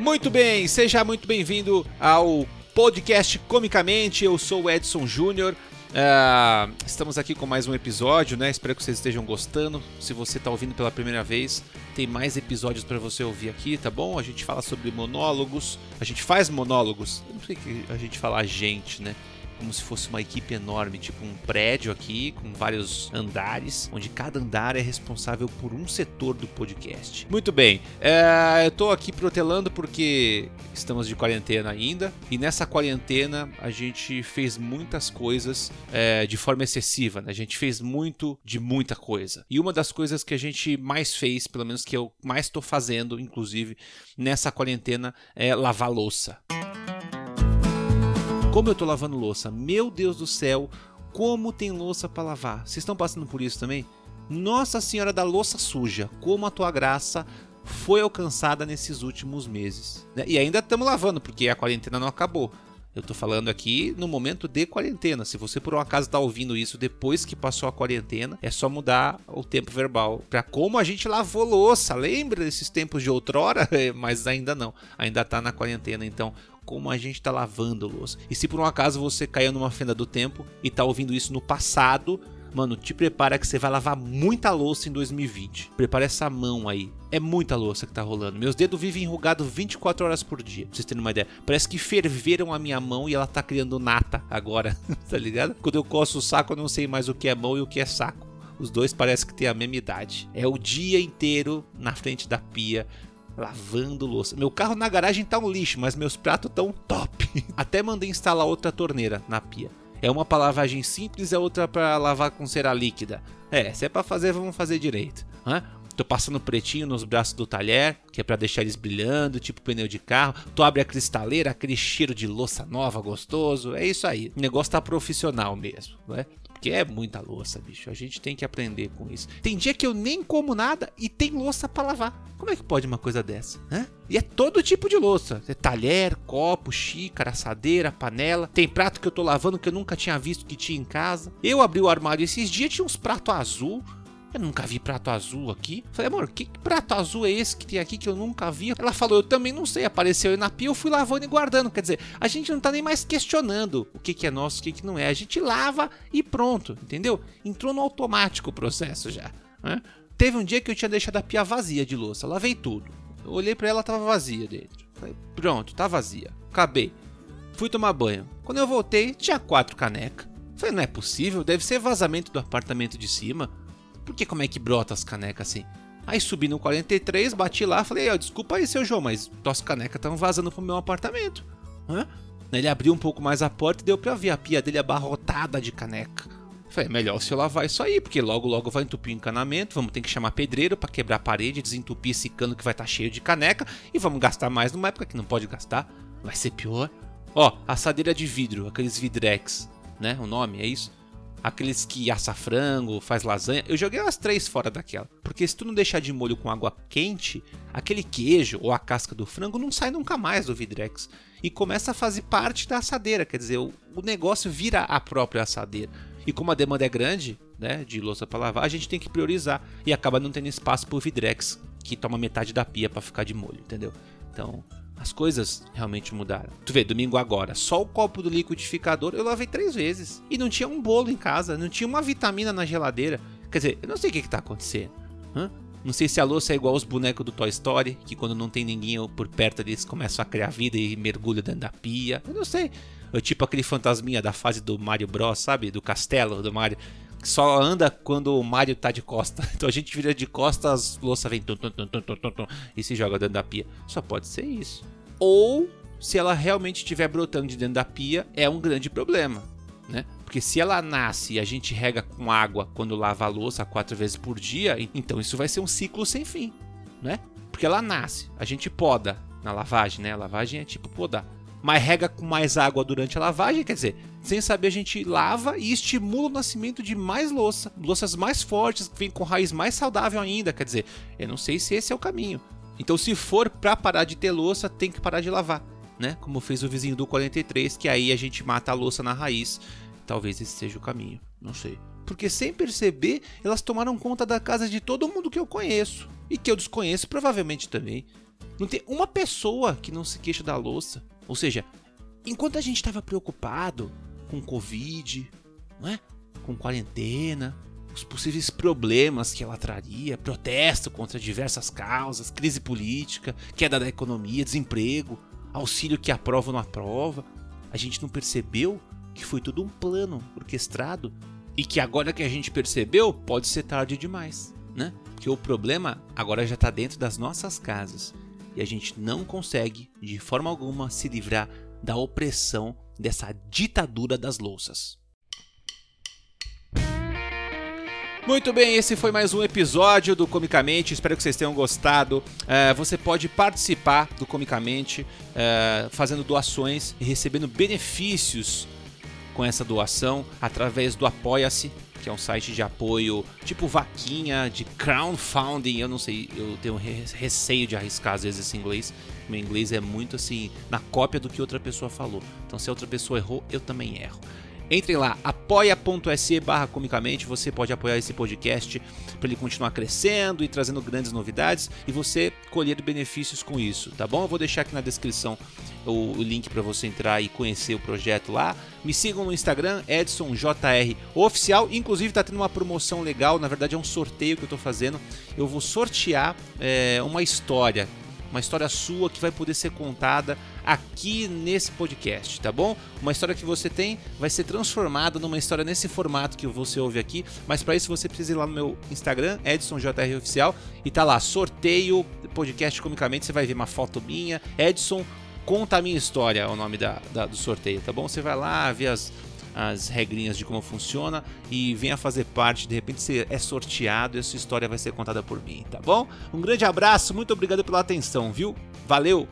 Muito bem, seja muito bem-vindo ao podcast Comicamente. Eu sou o Edson Júnior. Uh, estamos aqui com mais um episódio, né? Espero que vocês estejam gostando. Se você está ouvindo pela primeira vez, tem mais episódios para você ouvir aqui, tá bom? A gente fala sobre monólogos, a gente faz monólogos. Eu não sei que a gente fala a gente, né? Como se fosse uma equipe enorme, tipo um prédio aqui com vários andares, onde cada andar é responsável por um setor do podcast. Muito bem, é, eu tô aqui protelando porque estamos de quarentena ainda e nessa quarentena a gente fez muitas coisas é, de forma excessiva, né? A gente fez muito de muita coisa. E uma das coisas que a gente mais fez, pelo menos que eu mais estou fazendo, inclusive nessa quarentena, é lavar louça. Como eu tô lavando louça? Meu Deus do céu, como tem louça para lavar? Vocês estão passando por isso também? Nossa Senhora da Louça Suja, como a tua graça foi alcançada nesses últimos meses. Né? E ainda estamos lavando, porque a quarentena não acabou. Eu tô falando aqui no momento de quarentena. Se você por um acaso está ouvindo isso depois que passou a quarentena, é só mudar o tempo verbal para como a gente lavou louça. Lembra desses tempos de outrora? Mas ainda não. Ainda tá na quarentena, então como a gente está lavando louça. E se por um acaso você caiu numa fenda do tempo e está ouvindo isso no passado, mano, te prepara que você vai lavar muita louça em 2020. Prepara essa mão aí. É muita louça que tá rolando. Meus dedos vivem enrugados 24 horas por dia. Pra vocês terem uma ideia. Parece que ferveram a minha mão e ela tá criando nata agora. tá ligado? Quando eu coço o saco, eu não sei mais o que é mão e o que é saco. Os dois parecem que têm a mesma idade. É o dia inteiro na frente da pia, lavando louça. Meu carro na garagem tá um lixo, mas meus pratos tão top. Até mandei instalar outra torneira na pia. É uma para lavagem simples, é outra para lavar com cera líquida. É, se é para fazer, vamos fazer direito. Hã? Tô passando pretinho nos braços do talher, que é para deixar eles brilhando, tipo pneu de carro. Tu abre a cristaleira, aquele cheiro de louça nova gostoso. É isso aí. O negócio tá profissional mesmo, né? Porque é muita louça, bicho. A gente tem que aprender com isso. Tem dia que eu nem como nada e tem louça para lavar. Como é que pode uma coisa dessa? Né? E é todo tipo de louça. É talher, copo, xícara, assadeira, panela. Tem prato que eu tô lavando que eu nunca tinha visto que tinha em casa. Eu abri o armário esses dias, tinha uns pratos azul. Eu nunca vi prato azul aqui. Falei, amor, que prato azul é esse que tem aqui que eu nunca vi? Ela falou, eu também não sei. Apareceu aí na pia, eu fui lavando e guardando. Quer dizer, a gente não tá nem mais questionando o que, que é nosso, o que, que não é. A gente lava e pronto, entendeu? Entrou no automático o processo já. Né? Teve um dia que eu tinha deixado a pia vazia de louça, lavei tudo. Eu olhei para ela, tava vazia dentro. Falei, pronto, tá vazia. Acabei. Fui tomar banho. Quando eu voltei, tinha quatro canecas. Falei, não é possível, deve ser vazamento do apartamento de cima. Porque como é que brota as canecas assim? Aí subi no 43, bati lá, falei, oh, desculpa aí, seu João, mas tuas canecas estão vazando pro meu apartamento. Hã? Ele abriu um pouco mais a porta e deu pra ver a pia dele abarrotada de caneca. Falei, é melhor se eu lavar isso aí, porque logo logo vai entupir o encanamento, vamos ter que chamar pedreiro para quebrar a parede, desentupir esse cano que vai estar tá cheio de caneca e vamos gastar mais numa época que não pode gastar. Vai ser pior. Ó, assadeira de vidro, aqueles vidrex, né? O nome é isso? Aqueles que assa frango, faz lasanha, eu joguei umas três fora daquela. Porque se tu não deixar de molho com água quente, aquele queijo ou a casca do frango não sai nunca mais do Vidrex. E começa a fazer parte da assadeira, quer dizer, o, negócio vira a própria assadeira. E como a demanda é grande, né, de louça para lavar, a gente tem que priorizar. E acaba não tendo espaço pro Vidrex, que toma metade da pia para ficar de molho, entendeu? Então, as coisas realmente mudaram. Tu vê, domingo agora, só o copo do liquidificador eu lavei três vezes. E não tinha um bolo em casa, não tinha uma vitamina na geladeira. Quer dizer, eu não sei o que, está acontecendo. Hã? Não sei se a louça é igual aos bonecos do Toy Story, que quando não tem ninguém por perto deles começam a criar vida e mergulham dentro da pia. Eu não sei. É tipo aquele fantasminha da fase do Mario Bros, sabe? Do castelo do Mario. Que só anda quando o Mario tá de costa. Então a gente vira de costas, a louça vem tum, tum, tum, tum, tum, tum, e se joga dentro da pia. Só pode ser isso. Ou se ela realmente estiver brotando de dentro da pia, é um grande problema, né? Porque se ela nasce e a gente rega com água quando lava a louça quatro vezes por dia, então isso vai ser um ciclo sem fim, né? Porque ela nasce, a gente poda na lavagem, né? A lavagem é tipo podar. Mas rega com mais água durante a lavagem, quer dizer, sem saber a gente lava e estimula o nascimento de mais louça, louças mais fortes, que vêm com raiz mais saudável ainda, quer dizer, eu não sei se esse é o caminho. Então, se for para parar de ter louça, tem que parar de lavar, né? Como fez o vizinho do 43, que aí a gente mata a louça na raiz. Talvez esse seja o caminho, não sei. Porque sem perceber, elas tomaram conta da casa de todo mundo que eu conheço e que eu desconheço provavelmente também. Não tem uma pessoa que não se queixa da louça. Ou seja, enquanto a gente estava preocupado com Covid, não é? com quarentena, os possíveis problemas que ela traria, protesto contra diversas causas, crise política, queda da economia, desemprego, auxílio que aprova ou não aprova, a gente não percebeu que foi tudo um plano orquestrado e que agora que a gente percebeu, pode ser tarde demais, né? Porque o problema agora já está dentro das nossas casas e a gente não consegue de forma alguma se livrar da opressão dessa ditadura das louças. Muito bem, esse foi mais um episódio do Comicamente. Espero que vocês tenham gostado. Uh, você pode participar do Comicamente uh, fazendo doações e recebendo benefícios com essa doação através do Apoia-se, que é um site de apoio tipo vaquinha, de crowdfunding. Eu não sei, eu tenho receio de arriscar às vezes esse inglês. Meu inglês é muito assim, na cópia do que outra pessoa falou. Então, se a outra pessoa errou, eu também erro. Entrem lá, apoia.se barra comicamente, você pode apoiar esse podcast para ele continuar crescendo e trazendo grandes novidades e você colher benefícios com isso, tá bom? Eu vou deixar aqui na descrição o, o link para você entrar e conhecer o projeto lá. Me sigam no Instagram, EdsonJR Oficial, inclusive está tendo uma promoção legal, na verdade é um sorteio que eu estou fazendo. Eu vou sortear é, uma história uma história sua que vai poder ser contada aqui nesse podcast, tá bom? Uma história que você tem vai ser transformada numa história nesse formato que você ouve aqui, mas para isso você precisa ir lá no meu Instagram, EdsonJR Oficial, e tá lá, sorteio podcast comicamente, você vai ver uma foto minha, Edson Conta a minha história, é o nome da, da, do sorteio, tá bom? Você vai lá, ver as, as regrinhas de como funciona e venha fazer parte. De repente você é sorteado e a sua história vai ser contada por mim, tá bom? Um grande abraço, muito obrigado pela atenção, viu? Valeu!